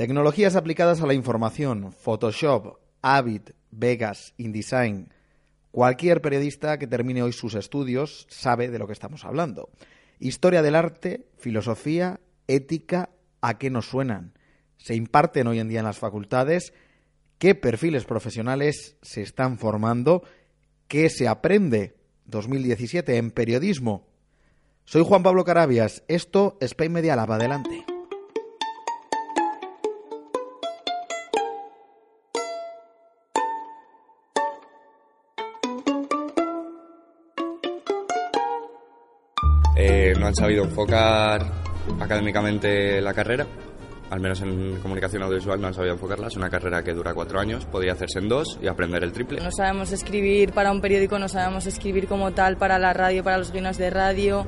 Tecnologías aplicadas a la información, Photoshop, Avid, Vegas, InDesign. Cualquier periodista que termine hoy sus estudios sabe de lo que estamos hablando. Historia del arte, filosofía, ética, ¿a qué nos suenan? ¿Se imparten hoy en día en las facultades? ¿Qué perfiles profesionales se están formando? ¿Qué se aprende 2017 en periodismo? Soy Juan Pablo Carabias. Esto es Pay Media Lab. Adelante. No han sabido enfocar académicamente la carrera, al menos en comunicación audiovisual no han sabido enfocarla. Es una carrera que dura cuatro años, podría hacerse en dos y aprender el triple. No sabemos escribir para un periódico, no sabemos escribir como tal para la radio, para los guiones de radio.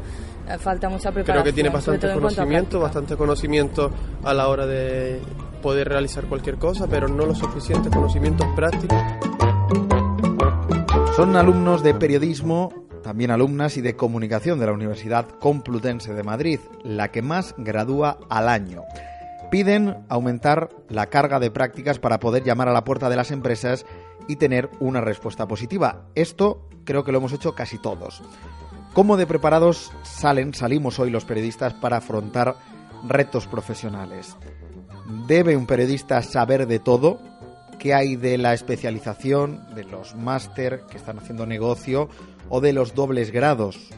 Eh, Falta mucha preparación. Creo que tiene bastante conocimiento, bastante conocimiento a la hora de poder realizar cualquier cosa, pero no los suficientes conocimientos prácticos. Son alumnos de periodismo, también alumnas y de comunicación de la Universidad Complutense de Madrid, la que más gradúa al año. Piden aumentar la carga de prácticas para poder llamar a la puerta de las empresas y tener una respuesta positiva. Esto creo que lo hemos hecho casi todos. ¿Cómo de preparados salen, salimos hoy los periodistas para afrontar retos profesionales? ¿Debe un periodista saber de todo? ¿Qué hay de la especialización, de los máster que están haciendo negocio o de los dobles grados?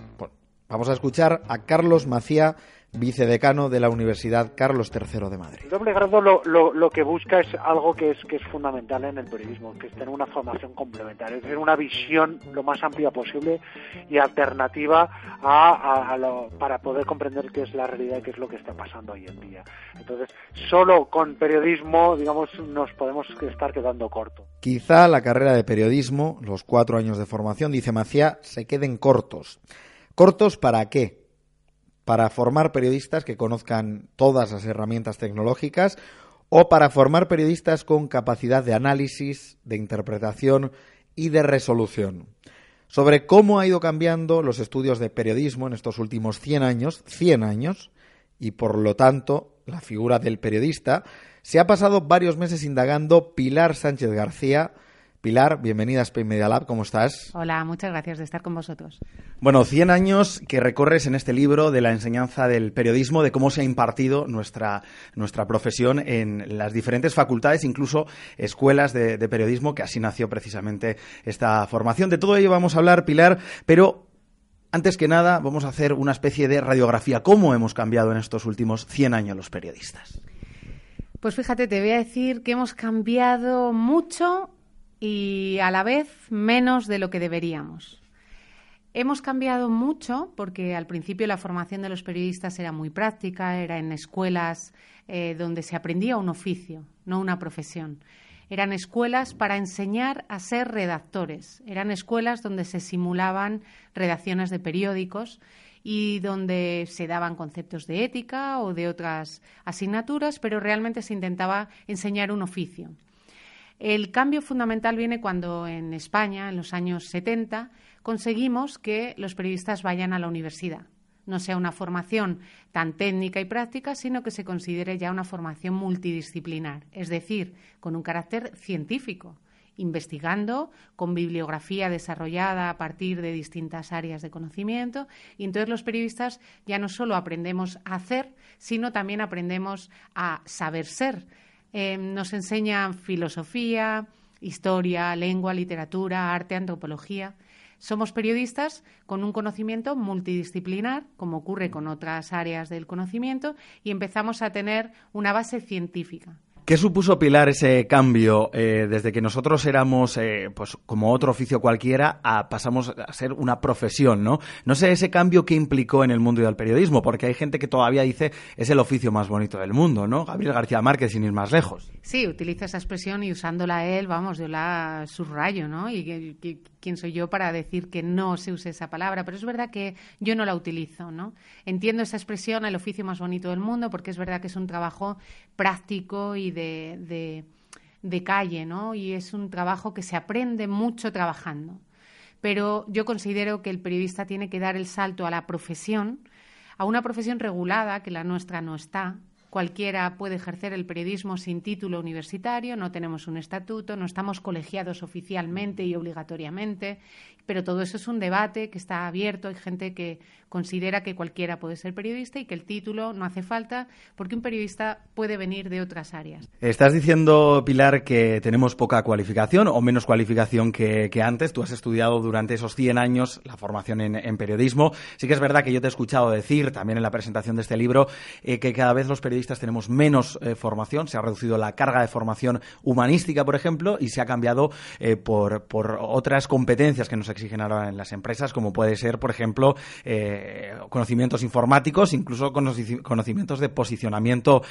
Vamos a escuchar a Carlos Macía, vicedecano de la Universidad Carlos III de Madrid. El doble grado lo, lo, lo que busca es algo que es, que es fundamental en el periodismo, que es tener una formación complementaria, es decir, una visión lo más amplia posible y alternativa a, a- a lo- para poder comprender qué es la realidad y qué es lo que está pasando hoy en día. Entonces, solo con periodismo, digamos, nos podemos estar quedando corto. Quizá la carrera de periodismo, los cuatro años de formación, dice Macía, se queden cortos. ¿Cortos para qué? Para formar periodistas que conozcan todas las herramientas tecnológicas o para formar periodistas con capacidad de análisis, de interpretación y de resolución. Sobre cómo ha ido cambiando los estudios de periodismo en estos últimos 100 años, 100 años, y por lo tanto la figura del periodista, se ha pasado varios meses indagando Pilar Sánchez García. Pilar, bienvenida a Spain Media Lab, ¿cómo estás? Hola, muchas gracias de estar con vosotros. Bueno, 100 años que recorres en este libro de la enseñanza del periodismo, de cómo se ha impartido nuestra, nuestra profesión en las diferentes facultades, incluso escuelas de, de periodismo, que así nació precisamente esta formación. De todo ello vamos a hablar, Pilar, pero antes que nada vamos a hacer una especie de radiografía. ¿Cómo hemos cambiado en estos últimos 100 años los periodistas? Pues fíjate, te voy a decir que hemos cambiado mucho y a la vez menos de lo que deberíamos. Hemos cambiado mucho porque al principio la formación de los periodistas era muy práctica, era en escuelas eh, donde se aprendía un oficio, no una profesión. Eran escuelas para enseñar a ser redactores, eran escuelas donde se simulaban redacciones de periódicos y donde se daban conceptos de ética o de otras asignaturas, pero realmente se intentaba enseñar un oficio. El cambio fundamental viene cuando en España, en los años 70, conseguimos que los periodistas vayan a la universidad. No sea una formación tan técnica y práctica, sino que se considere ya una formación multidisciplinar, es decir, con un carácter científico, investigando con bibliografía desarrollada a partir de distintas áreas de conocimiento. Y entonces los periodistas ya no solo aprendemos a hacer, sino también aprendemos a saber ser. Eh, nos enseñan filosofía, historia, lengua, literatura, arte, antropología. Somos periodistas con un conocimiento multidisciplinar, como ocurre con otras áreas del conocimiento, y empezamos a tener una base científica. ¿Qué supuso, Pilar, ese cambio eh, desde que nosotros éramos, eh, pues como otro oficio cualquiera, a pasamos a ser una profesión, ¿no? No sé ese cambio que implicó en el mundo del periodismo, porque hay gente que todavía dice es el oficio más bonito del mundo, ¿no? Gabriel García Márquez, sin ir más lejos. Sí, utiliza esa expresión y usándola él, vamos, yo la subrayo, ¿no? Quién soy yo para decir que no se use esa palabra, pero es verdad que yo no la utilizo, ¿no? Entiendo esa expresión, el oficio más bonito del mundo, porque es verdad que es un trabajo práctico y de, de, calle, ¿no? Y es un trabajo que se aprende mucho trabajando. Pero yo considero que el periodista tiene que dar el salto a la profesión, a una profesión regulada, que la nuestra no está, Cualquiera puede ejercer el periodismo sin título universitario, no tenemos un estatuto, no estamos colegiados oficialmente y obligatoriamente, pero todo eso es un debate que está abierto. Hay gente que considera que cualquiera puede ser periodista y que el título no hace falta porque un periodista puede venir de otras áreas. Estás diciendo, Pilar, que tenemos poca cualificación o menos cualificación que, antes. Tú has estudiado durante esos 100 años la formación en, periodismo. Sí que es verdad que yo te he escuchado decir también en la presentación de este libro eh, que cada vez los periodistas tenemos menos eh, formación. Se ha reducido la carga de formación humanística, por ejemplo, y se ha cambiado eh, por, por otras competencias que nos exigen ahora en las empresas, como puede ser, por ejemplo, eh, conocimientos informáticos, incluso conocimientos de posicionamiento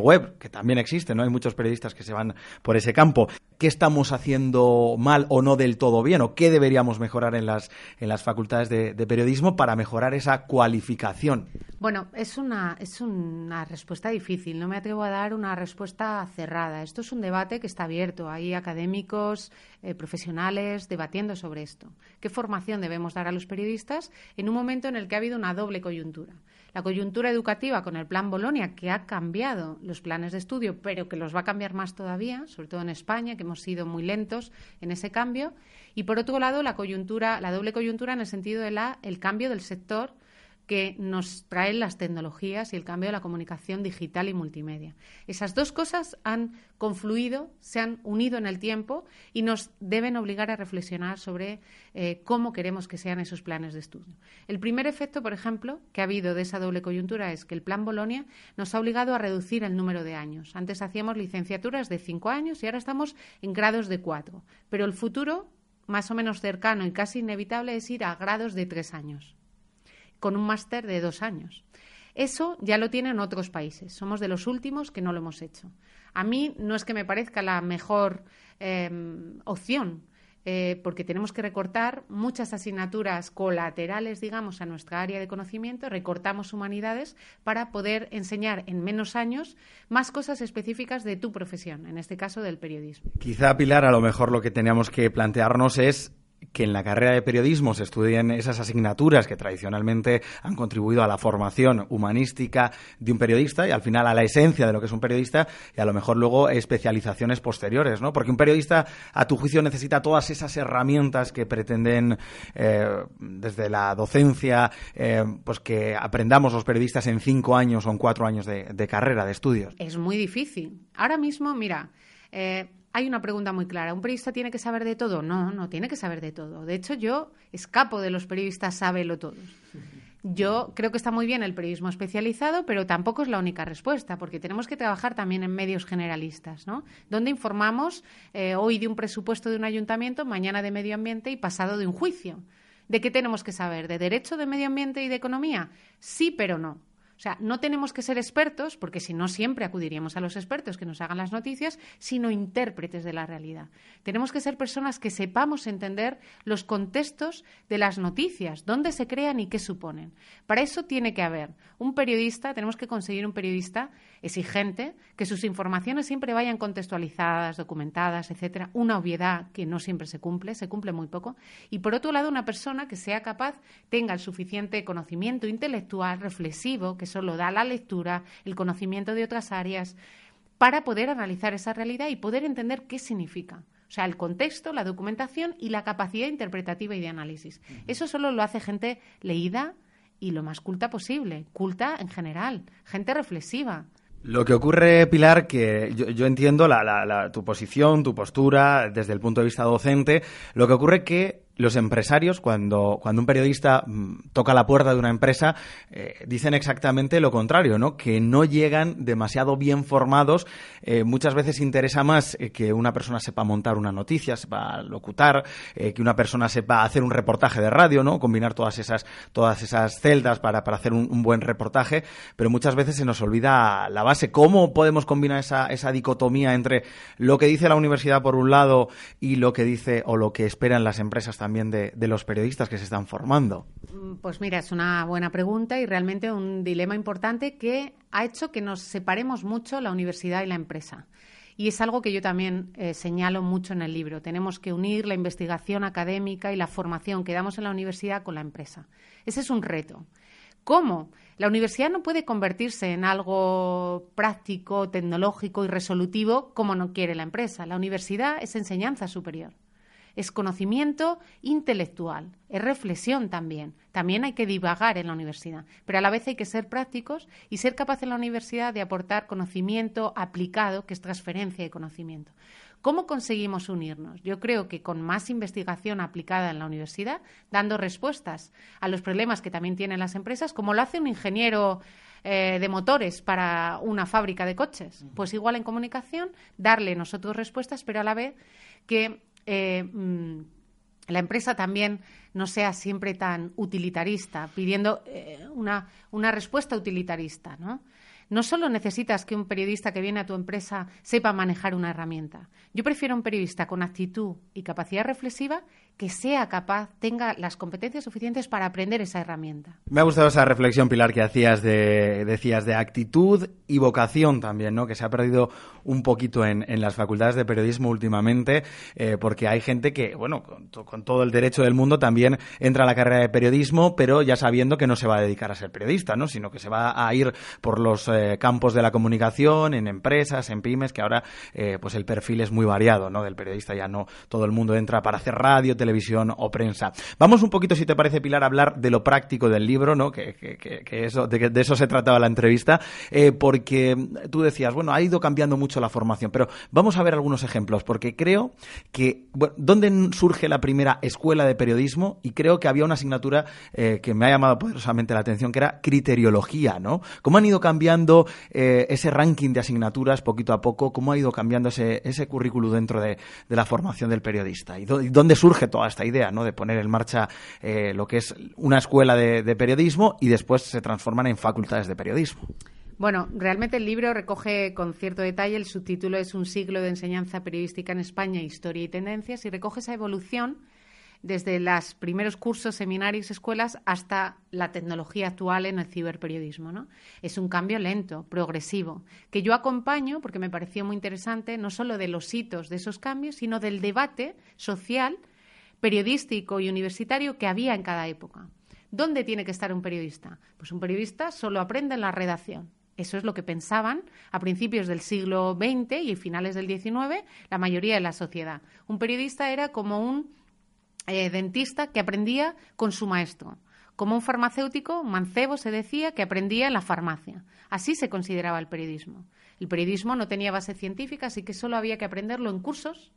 web, que también existen, ¿no? Hay muchos periodistas que se van por ese campo. ¿Qué estamos haciendo mal o no del todo bien? ¿O qué deberíamos mejorar en las, en las facultades de, periodismo para mejorar esa cualificación? Bueno, es una, es una respuesta difícil. No me atrevo a dar una respuesta cerrada. Esto es un debate que está abierto. Hay académicos, eh, profesionales debatiendo sobre esto. ¿Qué formación debemos dar a los periodistas en un momento en el que ha habido una doble coyuntura? La coyuntura educativa con el Plan Bolonia, que ha cambiado los planes de estudio, pero que los va a cambiar más todavía, sobre todo en España, que hemos sido muy lentos en ese cambio. Y por otro lado, la coyuntura, la doble coyuntura en el sentido de la, el cambio del sector que nos traen las tecnologías y el cambio de la comunicación digital y multimedia. Esas dos cosas han confluido, se han unido en el tiempo y nos deben obligar a reflexionar sobre eh, cómo queremos que sean esos planes de estudio. El primer efecto, por ejemplo, que ha habido de esa doble coyuntura es que el Plan Bolonia nos ha obligado a reducir el número de años. Antes hacíamos licenciaturas de cinco años y ahora estamos en grados de cuatro. Pero el futuro, más o menos cercano y casi inevitable, es ir a grados de tres años con un máster de dos años. Eso ya lo tienen otros países. Somos de los últimos que no lo hemos hecho. A mí no es que me parezca la mejor em, opción, eh, porque tenemos que recortar muchas asignaturas colaterales, digamos, a nuestra área de conocimiento, recortamos humanidades para poder enseñar en menos años más cosas específicas de tu profesión, en este caso del periodismo. Quizá, Pilar, a lo mejor lo que teníamos que plantearnos es que en la carrera de periodismo se estudien esas asignaturas que tradicionalmente han contribuido a la formación humanística de un periodista y al final a la esencia de lo que es un periodista y a lo mejor luego especializaciones posteriores, ¿no? Porque un periodista, a tu juicio, necesita todas esas herramientas que pretenden eh, desde la docencia, eh, pues que aprendamos los periodistas en cinco años o en cuatro años de, carrera, de estudios. Es muy difícil. Ahora mismo, mira, eh, hay una pregunta muy clara. ¿Un periodista tiene que saber de todo? No, no tiene que saber de todo. De hecho, yo escapo de los periodistas sábelo todos. Yo creo que está muy bien el periodismo especializado, pero tampoco es la única respuesta, porque tenemos que trabajar también en medios generalistas, ¿no? Donde informamos eh, hoy de un presupuesto de un ayuntamiento, mañana de medio ambiente y pasado de un juicio. ¿De qué tenemos que saber? ¿De derecho, de medio ambiente y de economía? Sí, pero no. O sea, no tenemos que ser expertos, porque si no siempre acudiríamos a los expertos que nos hagan las noticias, sino intérpretes de la realidad. Tenemos que ser personas que sepamos entender los contextos de las noticias, dónde se crean y qué suponen. Para eso tiene que haber un periodista, tenemos que conseguir un periodista exigente, que sus informaciones siempre vayan contextualizadas, documentadas, etcétera, una obviedad que no siempre se cumple, se cumple muy poco, y por otro lado una persona que sea capaz, tenga el suficiente conocimiento intelectual, reflexivo, que eso lo da la lectura, el conocimiento de otras áreas, para poder analizar esa realidad y poder entender qué significa. O sea, el contexto, la documentación y la capacidad interpretativa y de análisis. Eso solo lo hace gente leída y lo más culta posible, culta en general, gente reflexiva. Lo que ocurre, Pilar, que yo, entiendo tu posición, tu postura desde el punto de vista docente, lo que ocurre que los empresarios, cuando, cuando un periodista mm, toca la puerta de una empresa, eh, dicen exactamente lo contrario, ¿no? Que no llegan demasiado bien formados. Eh, muchas veces interesa más eh, que una persona sepa montar una noticia, sepa locutar, que una persona sepa hacer un reportaje de radio, ¿no? Combinar todas esas, todas esas celdas para, para hacer un, buen reportaje, pero muchas veces se nos olvida la base. ¿Cómo podemos combinar esa, esa dicotomía entre lo que dice la universidad por un lado y lo que dice o lo que esperan las empresas también de, de los periodistas que se están formando? Mm, pues mira, es una buena pregunta y realmente un dilema importante que ha hecho que nos separemos mucho la universidad y la empresa. Y es algo que yo también eh, señalo mucho en el libro. Tenemos que unir la investigación académica y la formación que damos en la universidad con la empresa. Ese es un reto. ¿Cómo? La universidad no puede convertirse en algo práctico, tecnológico y resolutivo como no quiere la empresa. La universidad es enseñanza superior es conocimiento intelectual, es reflexión también. También hay que divagar en la universidad, pero a la vez hay que ser prácticos y ser capaz en la universidad de aportar conocimiento aplicado, que es transferencia de conocimiento. ¿Cómo conseguimos unirnos? Yo creo que con más investigación aplicada en la universidad, dando respuestas a los problemas que también tienen las empresas, como lo hace un ingeniero eh, de motores para una fábrica de coches. Pues igual en comunicación, darle nosotros respuestas, pero a la vez que eh, mm, la empresa también no sea siempre tan utilitarista, pidiendo eh, una, una, respuesta utilitarista, ¿no? No solo necesitas que un periodista que viene a tu empresa sepa manejar una herramienta. Yo prefiero un periodista con actitud y capacidad reflexiva que sea capaz, tenga las competencias suficientes para aprender esa herramienta. Me ha gustado esa reflexión, Pilar, que hacías de, decías de actitud y vocación también, ¿no? Que se ha perdido un poquito en, en las facultades de periodismo últimamente, eh, porque hay gente que, bueno, con, todo el derecho del mundo también entra a la carrera de periodismo, pero ya sabiendo que no se va a dedicar a ser periodista, ¿no? Sino que se va a ir por los eh, campos de la comunicación, en empresas, en pymes, que ahora, eh, pues el perfil es muy variado, ¿no? Del periodista ya no todo el mundo entra para hacer radio, televisión, televisión o prensa. Vamos un poquito, si te parece, Pilar, a hablar de lo práctico del libro, ¿no? Que, eso, de, eso se trataba la entrevista, eh, porque tú decías, bueno, ha ido cambiando mucho la formación, pero vamos a ver algunos ejemplos, porque creo que, bueno, ¿dónde surge la primera escuela de periodismo? Y creo que había una asignatura eh, que me ha llamado poderosamente la atención, que era criteriología, ¿no? ¿Cómo han ido cambiando eh, ese ranking de asignaturas poquito a poco? ¿Cómo ha ido cambiando ese, ese currículum dentro de, de la formación del periodista? ¿Y dónde surge todo? esta idea, ¿no? De poner en marcha eh, lo que es una escuela de, periodismo y después se transforman en facultades de periodismo. Bueno, realmente el libro recoge con cierto detalle, el subtítulo es Un siglo de enseñanza periodística en España, historia y tendencias, y recoge esa evolución desde los primeros cursos, seminarios, escuelas, hasta la tecnología actual en el ciberperiodismo. ¿no? Es un cambio lento, progresivo, que yo acompaño porque me pareció muy interesante, no solo de los hitos de esos cambios, sino del debate social periodístico y universitario que había en cada época. ¿Dónde tiene que estar un periodista? Pues un periodista solo aprende en la redacción. Eso es lo que pensaban a principios del siglo XX y finales del XIX la mayoría de la sociedad. Un periodista era como un eh, dentista que aprendía con su maestro, como un farmacéutico, mancebo se decía, que aprendía en la farmacia. Así se consideraba el periodismo. El periodismo no tenía base científica, así que solo había que aprenderlo en cursos.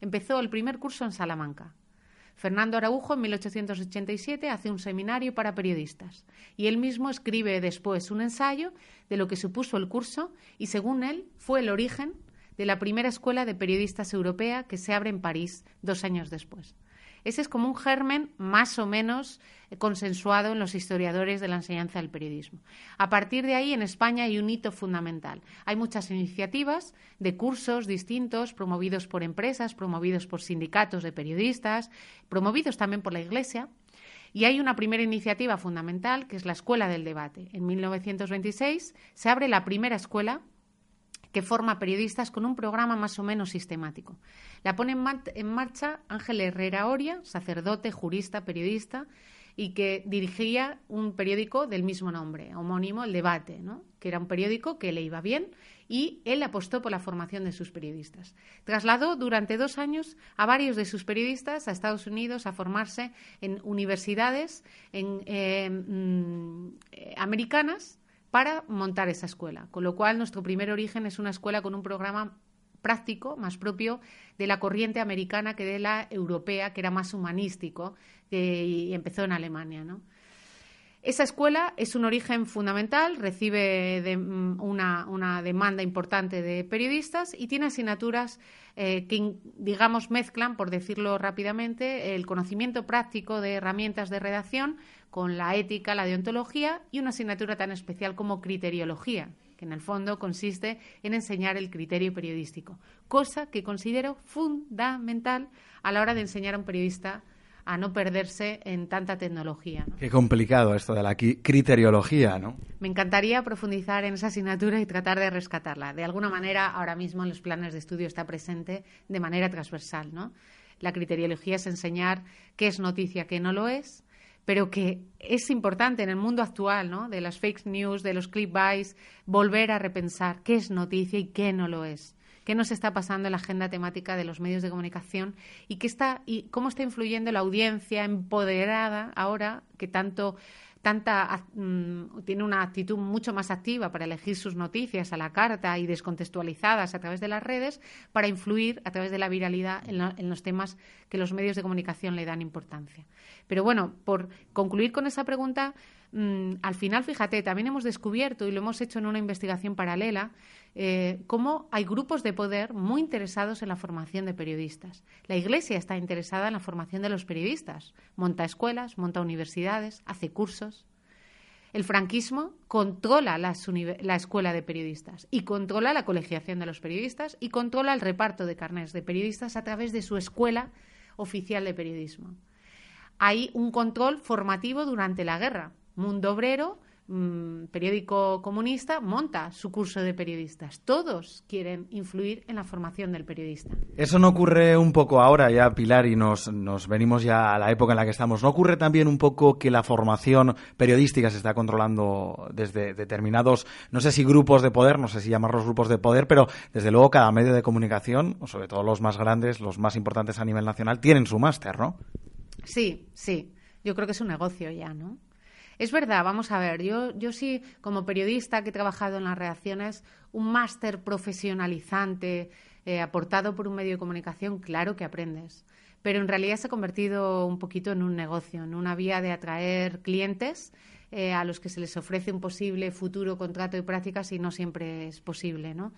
Empezó el primer curso en Salamanca. Fernando Araujo en 1887 hace un seminario para periodistas y él mismo escribe después un ensayo de lo que supuso el curso y según él fue el origen de la primera escuela de periodistas europea que se abre en París dos años después. Ese es como un germen más o menos consensuado en los historiadores de la enseñanza del periodismo. A partir de ahí, en España hay un hito fundamental. Hay muchas iniciativas de cursos distintos, promovidos por empresas, promovidos por sindicatos de periodistas, promovidos también por la Iglesia. Y hay una primera iniciativa fundamental, que es la Escuela del Debate. En 1926 se abre la primera escuela que forma periodistas con un programa más o menos sistemático. La pone en, marcha Ángel Herrera Oria, sacerdote, jurista, periodista, y que dirigía un periódico del mismo nombre, homónimo, El Debate, ¿no? que era un periódico que le iba bien y él apostó por la formación de sus periodistas. Trasladó durante dos años a varios de sus periodistas a Estados Unidos a formarse en universidades eh, mm, americanas para montar esa escuela. Con lo cual, nuestro primer origen es una escuela con un programa práctico, más propio de la corriente americana que de la europea, que era más humanístico y empezó en Alemania. ¿no? Esa escuela es un origen fundamental, recibe mm, una, demanda importante de periodistas y tiene asignaturas eh, que, digamos, mezclan, por decirlo rápidamente, el conocimiento práctico de herramientas de redacción con la ética, la deontología y una asignatura tan especial como criteriología, que en el fondo consiste en enseñar el criterio periodístico, cosa que considero fundamental a la hora de enseñar a un periodista a no perderse en tanta tecnología. Qué complicado esto de la criteriología, ¿no? Me encantaría profundizar en esa asignatura y tratar de rescatarla. De alguna manera, ahora mismo en los planes de estudio está presente de manera transversal, ¿no? La criteriología es enseñar qué es noticia, qué no lo es, pero que es importante en el mundo actual, ¿no? De las fake news, de los clickbaits, volver a repensar qué es noticia y qué no lo es qué nos está pasando en la agenda temática de los medios de comunicación y qué está y cómo está influyendo la audiencia empoderada ahora que tanto tanta mm, tiene una actitud mucho más activa para elegir sus noticias a la carta y descontextualizadas a través de las redes para influir a través de la viralidad en, los temas que los medios de comunicación le dan importancia. Pero bueno, por concluir con esa pregunta, mm, al final, fíjate, también hemos descubierto y lo hemos hecho en una investigación paralela eh, cómo hay grupos de poder muy interesados en la formación de periodistas. La Iglesia está interesada en la formación de los periodistas, monta escuelas, monta universidades, hace cursos. El franquismo controla la, escuela de periodistas y controla la colegiación de los periodistas y controla el reparto de carnes de periodistas a través de su escuela oficial de periodismo. Hay un control formativo durante la guerra. Mundo Obrero Mm, periódico comunista monta su curso de periodistas. Todos quieren influir en la formación del periodista. Eso no ocurre un poco ahora ya, Pilar, y nos, nos venimos ya a la época en la que estamos. ¿No ocurre también un poco que la formación periodística se está controlando desde determinados, no sé si grupos de poder, no sé si llamarlos grupos de poder, pero desde luego cada medio de comunicación, sobre todo los más grandes, los más importantes a nivel nacional, tienen su máster, ¿no? Sí, sí. Yo creo que es un negocio ya, ¿no? Es verdad, vamos a ver, yo, yo sí, como periodista que he trabajado en las reacciones, un máster profesionalizante eh, aportado por un medio de comunicación, claro que aprendes. Pero en realidad se ha convertido un poquito en un negocio, en una vía de atraer clientes eh, a los que se les ofrece un posible futuro contrato de prácticas y no siempre es posible, ¿no?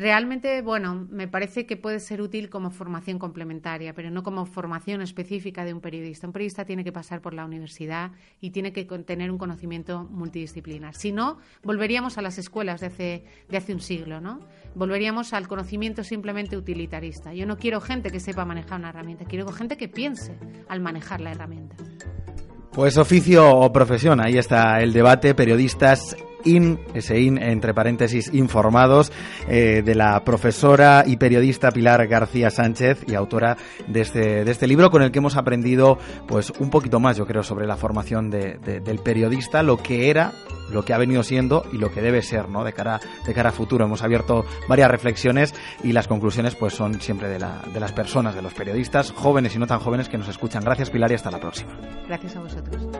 Realmente, bueno, me parece que puede ser útil como formación complementaria, pero no como formación específica de un periodista. Un periodista tiene que pasar por la universidad y tiene que tener un conocimiento multidisciplinar. Si no, volveríamos a las escuelas de hace, de hace un siglo, ¿no? Volveríamos al conocimiento simplemente utilitarista. Yo no quiero gente que sepa manejar una herramienta, quiero gente que piense al manejar la herramienta. Pues oficio o profesión, ahí está el debate. Periodistas IN, ese IN entre paréntesis informados, eh, de la profesora y periodista Pilar García Sánchez y autora de este, de este libro con el que hemos aprendido pues un poquito más, yo creo, sobre la formación de, del periodista, lo que era lo que ha venido siendo y lo que debe ser, ¿no? De cara, de cara a futuro. Hemos abierto varias reflexiones y las conclusiones, pues, son siempre de, la, de las personas, de los periodistas, jóvenes y no tan jóvenes que nos escuchan. Gracias, Pilar, y hasta la próxima. Gracias a vosotros.